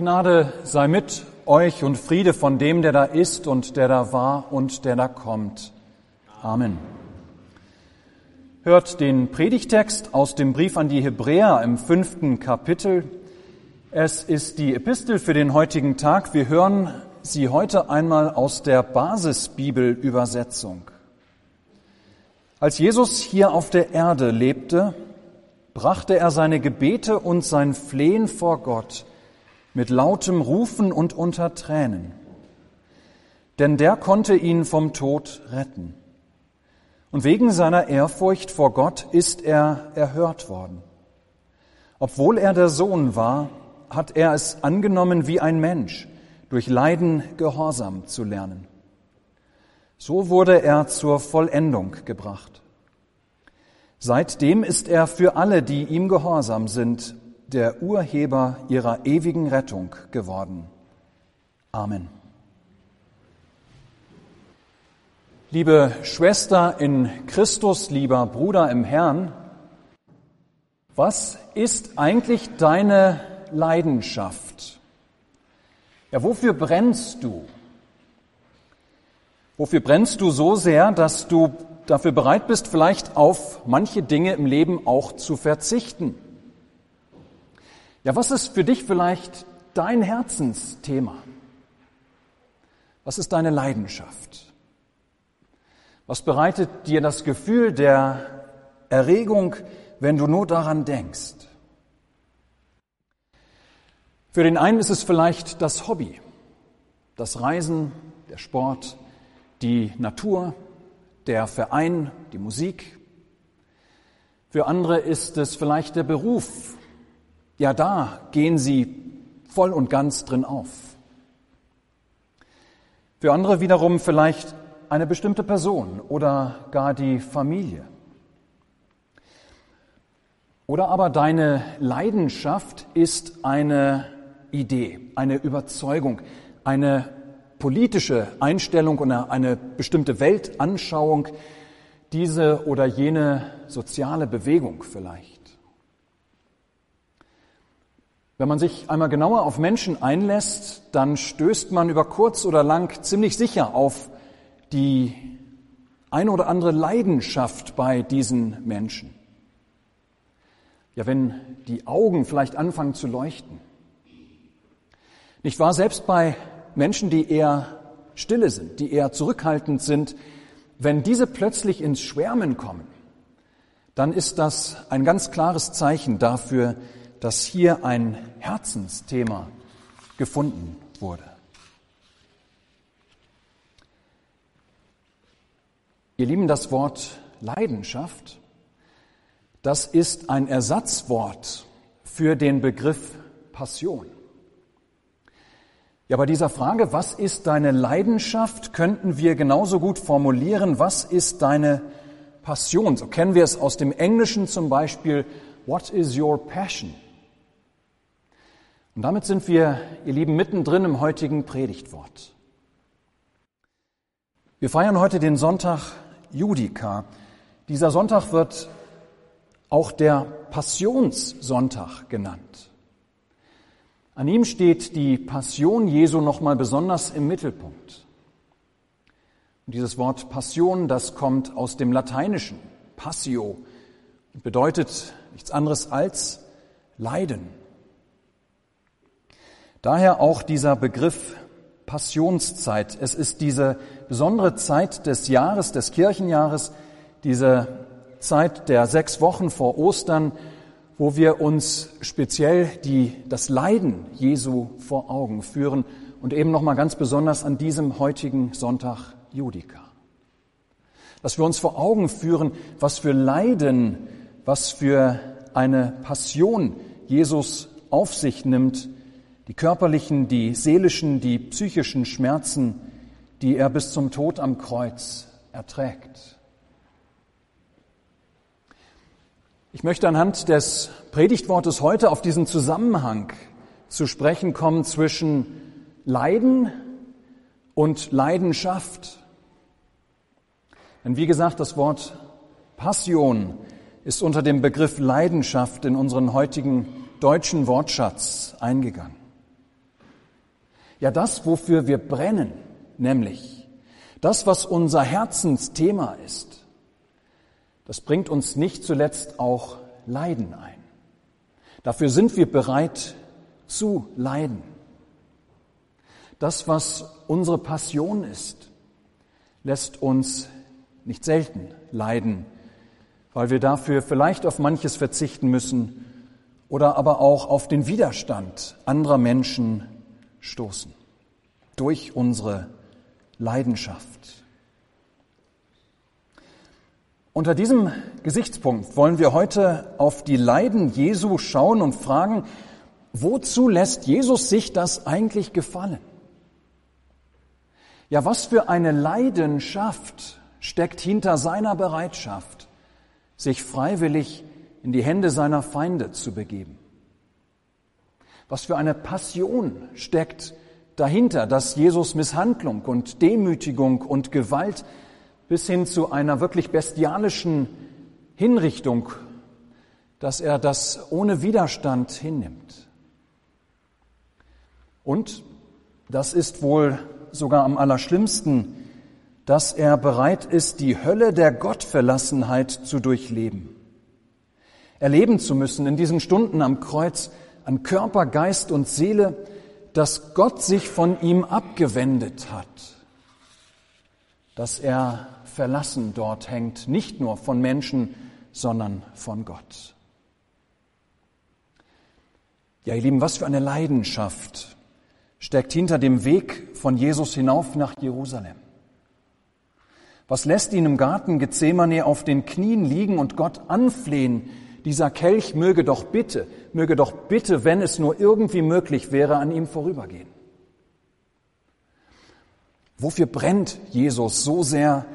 Gnade sei mit euch und Friede von dem, der da ist und der da war und der da kommt. Amen. Hört den Predigtext aus dem Brief an die Hebräer im fünften Kapitel. Es ist die Epistel für den heutigen Tag. Wir hören sie heute einmal aus der Basisbibelübersetzung. Als Jesus hier auf der Erde lebte, brachte er seine Gebete und sein Flehen vor Gott mit lautem Rufen und unter Tränen. Denn der konnte ihn vom Tod retten. Und wegen seiner Ehrfurcht vor Gott ist er erhört worden. Obwohl er der Sohn war, hat er es angenommen, wie ein Mensch, durch Leiden Gehorsam zu lernen. So wurde er zur Vollendung gebracht. Seitdem ist er für alle, die ihm gehorsam sind, der Urheber ihrer ewigen Rettung geworden. Amen. Liebe Schwester in Christus, lieber Bruder im Herrn, was ist eigentlich deine Leidenschaft? Ja, wofür brennst du? Wofür brennst du so sehr, dass du dafür bereit bist, vielleicht auf manche Dinge im Leben auch zu verzichten? Ja, was ist für dich vielleicht dein Herzensthema? Was ist deine Leidenschaft? Was bereitet dir das Gefühl der Erregung, wenn du nur daran denkst? Für den einen ist es vielleicht das Hobby, das Reisen, der Sport, die Natur, der Verein, die Musik. Für andere ist es vielleicht der Beruf. Ja, da gehen sie voll und ganz drin auf. Für andere wiederum vielleicht eine bestimmte Person oder gar die Familie. Oder aber deine Leidenschaft ist eine Idee, eine Überzeugung, eine politische Einstellung oder eine bestimmte Weltanschauung, diese oder jene soziale Bewegung vielleicht. Wenn man sich einmal genauer auf Menschen einlässt, dann stößt man über kurz oder lang ziemlich sicher auf die eine oder andere Leidenschaft bei diesen Menschen. Ja, wenn die Augen vielleicht anfangen zu leuchten. Nicht wahr? Selbst bei Menschen, die eher stille sind, die eher zurückhaltend sind, wenn diese plötzlich ins Schwärmen kommen, dann ist das ein ganz klares Zeichen dafür, dass hier ein Herzensthema gefunden wurde. Ihr Lieben, das Wort Leidenschaft, das ist ein Ersatzwort für den Begriff Passion. Ja, bei dieser Frage, was ist deine Leidenschaft, könnten wir genauso gut formulieren, was ist deine Passion? So kennen wir es aus dem Englischen zum Beispiel, what is your passion? Und damit sind wir, ihr Lieben, mittendrin im heutigen Predigtwort. Wir feiern heute den Sonntag Judika. Dieser Sonntag wird auch der Passionssonntag genannt. An ihm steht die Passion Jesu nochmal besonders im Mittelpunkt. Und dieses Wort Passion, das kommt aus dem Lateinischen, Passio, und bedeutet nichts anderes als Leiden. Daher auch dieser Begriff Passionszeit. Es ist diese besondere Zeit des Jahres, des Kirchenjahres, diese Zeit der sechs Wochen vor Ostern, wo wir uns speziell die, das Leiden Jesu vor Augen führen und eben nochmal ganz besonders an diesem heutigen Sonntag Judika. Dass wir uns vor Augen führen, was für Leiden, was für eine Passion Jesus auf sich nimmt, die körperlichen, die seelischen, die psychischen Schmerzen, die er bis zum Tod am Kreuz erträgt. Ich möchte anhand des Predigtwortes heute auf diesen Zusammenhang zu sprechen kommen zwischen Leiden und Leidenschaft. Denn wie gesagt, das Wort Passion ist unter dem Begriff Leidenschaft in unseren heutigen deutschen Wortschatz eingegangen. Ja, das, wofür wir brennen, nämlich das, was unser Herzensthema ist, das bringt uns nicht zuletzt auch Leiden ein. Dafür sind wir bereit zu leiden. Das, was unsere Passion ist, lässt uns nicht selten leiden, weil wir dafür vielleicht auf manches verzichten müssen oder aber auch auf den Widerstand anderer Menschen stoßen durch unsere Leidenschaft. Unter diesem Gesichtspunkt wollen wir heute auf die Leiden Jesu schauen und fragen, wozu lässt Jesus sich das eigentlich gefallen? Ja, was für eine Leidenschaft steckt hinter seiner Bereitschaft, sich freiwillig in die Hände seiner Feinde zu begeben? Was für eine Passion steckt dahinter, dass Jesus Misshandlung und Demütigung und Gewalt bis hin zu einer wirklich bestialischen Hinrichtung, dass er das ohne Widerstand hinnimmt. Und das ist wohl sogar am allerschlimmsten, dass er bereit ist, die Hölle der Gottverlassenheit zu durchleben. Erleben zu müssen in diesen Stunden am Kreuz an Körper, Geist und Seele, dass Gott sich von ihm abgewendet hat, dass er verlassen dort hängt, nicht nur von Menschen, sondern von Gott. Ja, ihr Lieben, was für eine Leidenschaft steckt hinter dem Weg von Jesus hinauf nach Jerusalem. Was lässt ihn im Garten Gethsemane auf den Knien liegen und Gott anflehen, dieser Kelch möge doch bitte, möge doch bitte, wenn es nur irgendwie möglich wäre, an ihm vorübergehen. Wofür brennt Jesus so sehr,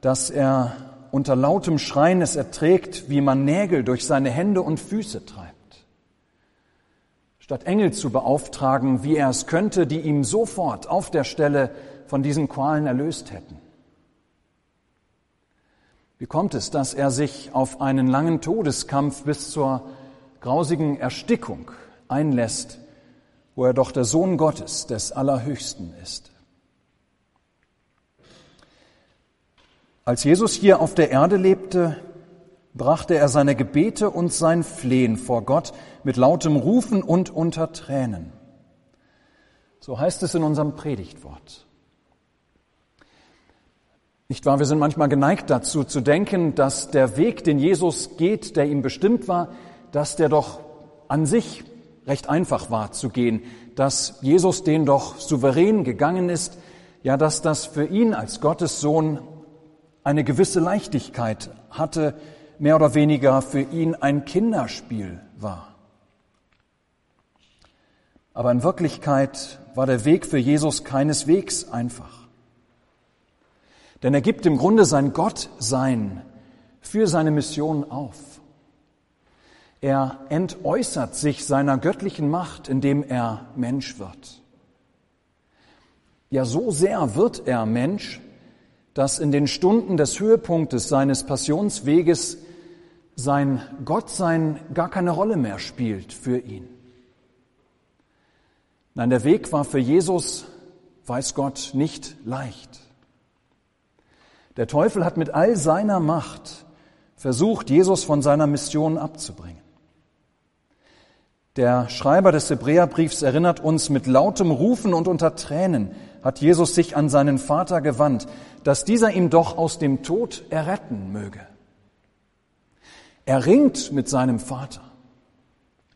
dass er unter lautem Schreien es erträgt, wie man Nägel durch seine Hände und Füße treibt? Statt Engel zu beauftragen, wie er es könnte, die ihm sofort auf der Stelle von diesen Qualen erlöst hätten. Wie kommt es, dass er sich auf einen langen Todeskampf bis zur grausigen Erstickung einlässt, wo er doch der Sohn Gottes des Allerhöchsten ist? Als Jesus hier auf der Erde lebte, brachte er seine Gebete und sein Flehen vor Gott mit lautem Rufen und unter Tränen. So heißt es in unserem Predigtwort. Nicht wahr? Wir sind manchmal geneigt dazu zu denken, dass der Weg, den Jesus geht, der ihm bestimmt war, dass der doch an sich recht einfach war zu gehen, dass Jesus den doch souverän gegangen ist, ja, dass das für ihn als Gottes Sohn eine gewisse Leichtigkeit hatte, mehr oder weniger für ihn ein Kinderspiel war. Aber in Wirklichkeit war der Weg für Jesus keineswegs einfach. Denn er gibt im Grunde sein Gottsein für seine Mission auf. Er entäußert sich seiner göttlichen Macht, indem er Mensch wird. Ja, so sehr wird er Mensch, dass in den Stunden des Höhepunktes seines Passionsweges sein Gottsein gar keine Rolle mehr spielt für ihn. Nein, der Weg war für Jesus, weiß Gott, nicht leicht. Der Teufel hat mit all seiner Macht versucht, Jesus von seiner Mission abzubringen. Der Schreiber des Hebräerbriefs erinnert uns, mit lautem Rufen und unter Tränen hat Jesus sich an seinen Vater gewandt, dass dieser ihm doch aus dem Tod erretten möge. Er ringt mit seinem Vater,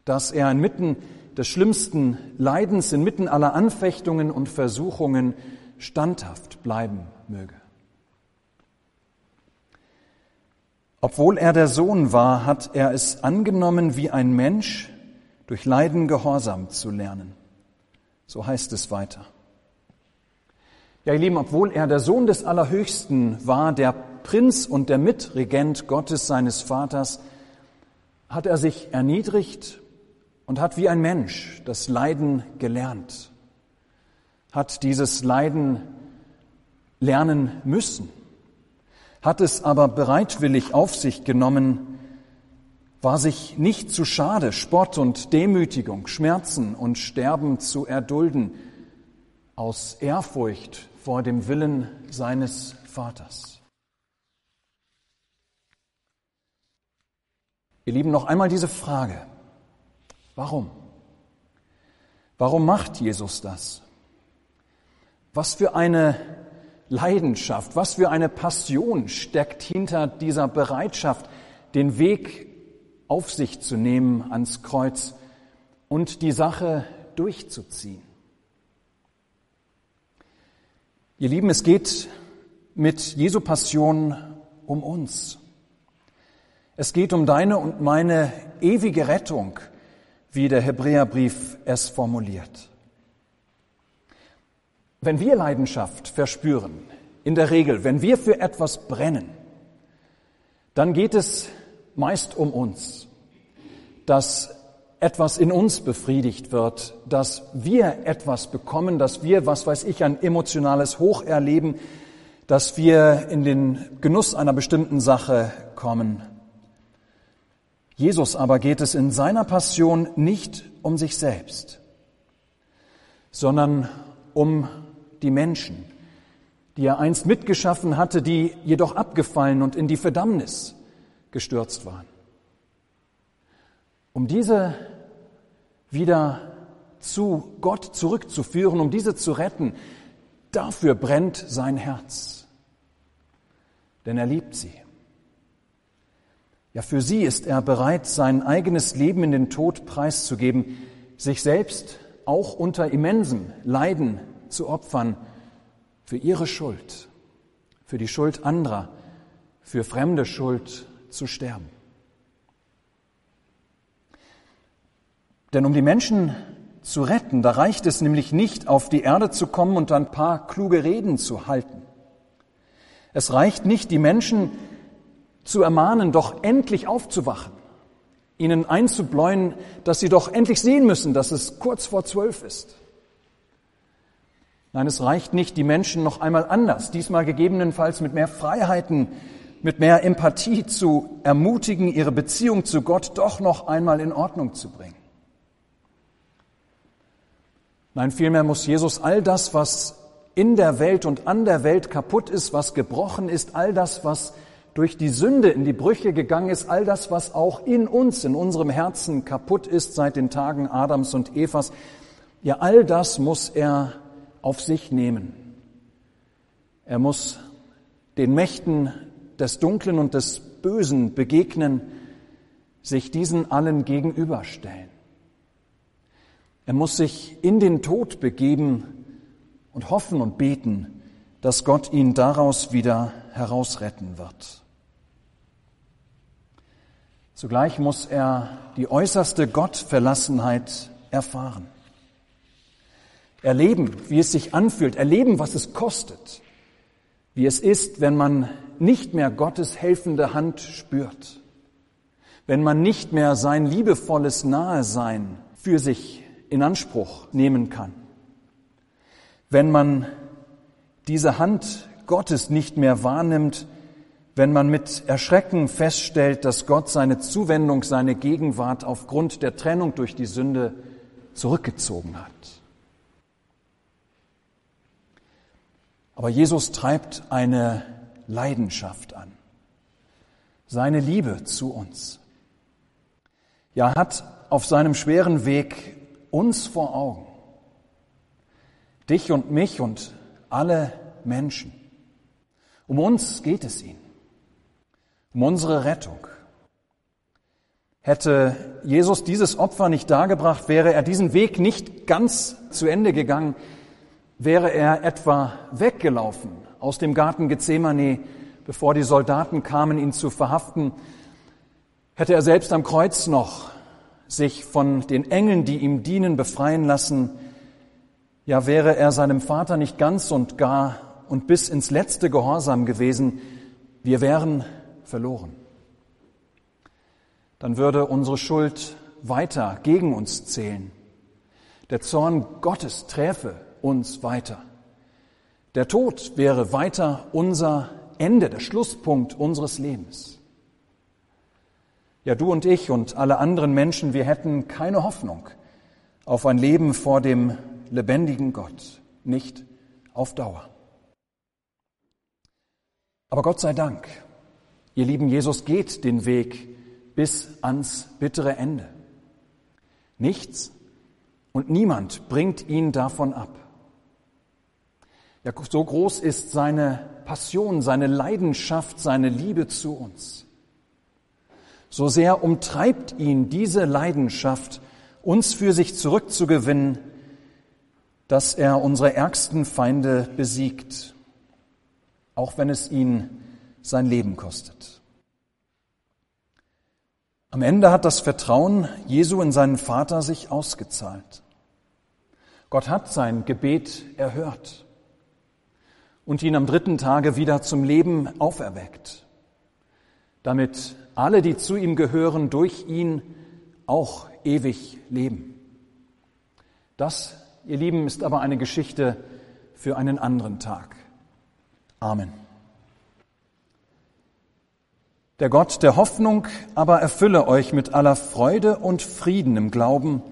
dass er inmitten des schlimmsten Leidens, inmitten aller Anfechtungen und Versuchungen standhaft bleiben möge. Obwohl er der Sohn war, hat er es angenommen, wie ein Mensch durch Leiden Gehorsam zu lernen. So heißt es weiter. Ja, ihr Lieben, obwohl er der Sohn des Allerhöchsten war, der Prinz und der Mitregent Gottes seines Vaters, hat er sich erniedrigt und hat wie ein Mensch das Leiden gelernt, hat dieses Leiden lernen müssen hat es aber bereitwillig auf sich genommen, war sich nicht zu schade, Spott und Demütigung, Schmerzen und Sterben zu erdulden, aus Ehrfurcht vor dem Willen seines Vaters. Ihr Lieben, noch einmal diese Frage. Warum? Warum macht Jesus das? Was für eine Leidenschaft, was für eine Passion steckt hinter dieser Bereitschaft, den Weg auf sich zu nehmen ans Kreuz und die Sache durchzuziehen. Ihr Lieben, es geht mit Jesu Passion um uns. Es geht um deine und meine ewige Rettung, wie der Hebräerbrief es formuliert. Wenn wir Leidenschaft verspüren, in der Regel, wenn wir für etwas brennen, dann geht es meist um uns, dass etwas in uns befriedigt wird, dass wir etwas bekommen, dass wir, was weiß ich, ein emotionales Hoch erleben, dass wir in den Genuss einer bestimmten Sache kommen. Jesus aber geht es in seiner Passion nicht um sich selbst, sondern um die Menschen, die er einst mitgeschaffen hatte, die jedoch abgefallen und in die Verdammnis gestürzt waren. Um diese wieder zu Gott zurückzuführen, um diese zu retten, dafür brennt sein Herz. Denn er liebt sie. Ja, für sie ist er bereit, sein eigenes Leben in den Tod preiszugeben, sich selbst auch unter immensem Leiden zu opfern für ihre Schuld, für die Schuld anderer, für fremde Schuld zu sterben. Denn um die Menschen zu retten, da reicht es nämlich nicht, auf die Erde zu kommen und ein paar kluge Reden zu halten. Es reicht nicht, die Menschen zu ermahnen, doch endlich aufzuwachen, ihnen einzubläuen, dass sie doch endlich sehen müssen, dass es kurz vor zwölf ist. Nein, es reicht nicht, die Menschen noch einmal anders, diesmal gegebenenfalls mit mehr Freiheiten, mit mehr Empathie zu ermutigen, ihre Beziehung zu Gott doch noch einmal in Ordnung zu bringen. Nein, vielmehr muss Jesus all das, was in der Welt und an der Welt kaputt ist, was gebrochen ist, all das, was durch die Sünde in die Brüche gegangen ist, all das, was auch in uns, in unserem Herzen kaputt ist seit den Tagen Adams und Evas, ja, all das muss er auf sich nehmen. Er muss den Mächten des Dunklen und des Bösen begegnen, sich diesen allen gegenüberstellen. Er muss sich in den Tod begeben und hoffen und beten, dass Gott ihn daraus wieder herausretten wird. Zugleich muss er die äußerste Gottverlassenheit erfahren erleben, wie es sich anfühlt, erleben, was es kostet, wie es ist, wenn man nicht mehr Gottes helfende Hand spürt, wenn man nicht mehr sein liebevolles Nahesein für sich in Anspruch nehmen kann, wenn man diese Hand Gottes nicht mehr wahrnimmt, wenn man mit Erschrecken feststellt, dass Gott seine Zuwendung, seine Gegenwart aufgrund der Trennung durch die Sünde zurückgezogen hat. Aber Jesus treibt eine Leidenschaft an, seine Liebe zu uns. Ja, hat auf seinem schweren Weg uns vor Augen, dich und mich und alle Menschen. Um uns geht es ihm, um unsere Rettung. Hätte Jesus dieses Opfer nicht dargebracht, wäre er diesen Weg nicht ganz zu Ende gegangen, Wäre er etwa weggelaufen aus dem Garten Gethsemane, bevor die Soldaten kamen, ihn zu verhaften, hätte er selbst am Kreuz noch sich von den Engeln, die ihm dienen, befreien lassen, ja wäre er seinem Vater nicht ganz und gar und bis ins letzte Gehorsam gewesen, wir wären verloren. Dann würde unsere Schuld weiter gegen uns zählen. Der Zorn Gottes träfe uns weiter. Der Tod wäre weiter unser Ende, der Schlusspunkt unseres Lebens. Ja, du und ich und alle anderen Menschen, wir hätten keine Hoffnung auf ein Leben vor dem lebendigen Gott. nicht auf Dauer. Aber Gott sei Dank, ihr lieben Jesus geht den Weg bis ans bittere Ende. Nichts und niemand bringt ihn davon ab. Ja, so groß ist seine Passion, seine Leidenschaft, seine Liebe zu uns. So sehr umtreibt ihn diese Leidenschaft, uns für sich zurückzugewinnen, dass er unsere ärgsten Feinde besiegt, auch wenn es ihn sein Leben kostet. Am Ende hat das Vertrauen Jesu in seinen Vater sich ausgezahlt. Gott hat sein Gebet erhört und ihn am dritten Tage wieder zum Leben auferweckt, damit alle, die zu ihm gehören, durch ihn auch ewig leben. Das, ihr Lieben, ist aber eine Geschichte für einen anderen Tag. Amen. Der Gott der Hoffnung aber erfülle euch mit aller Freude und Frieden im Glauben,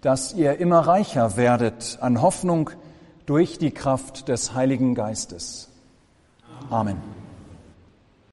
dass ihr immer reicher werdet an Hoffnung durch die Kraft des Heiligen Geistes. Amen.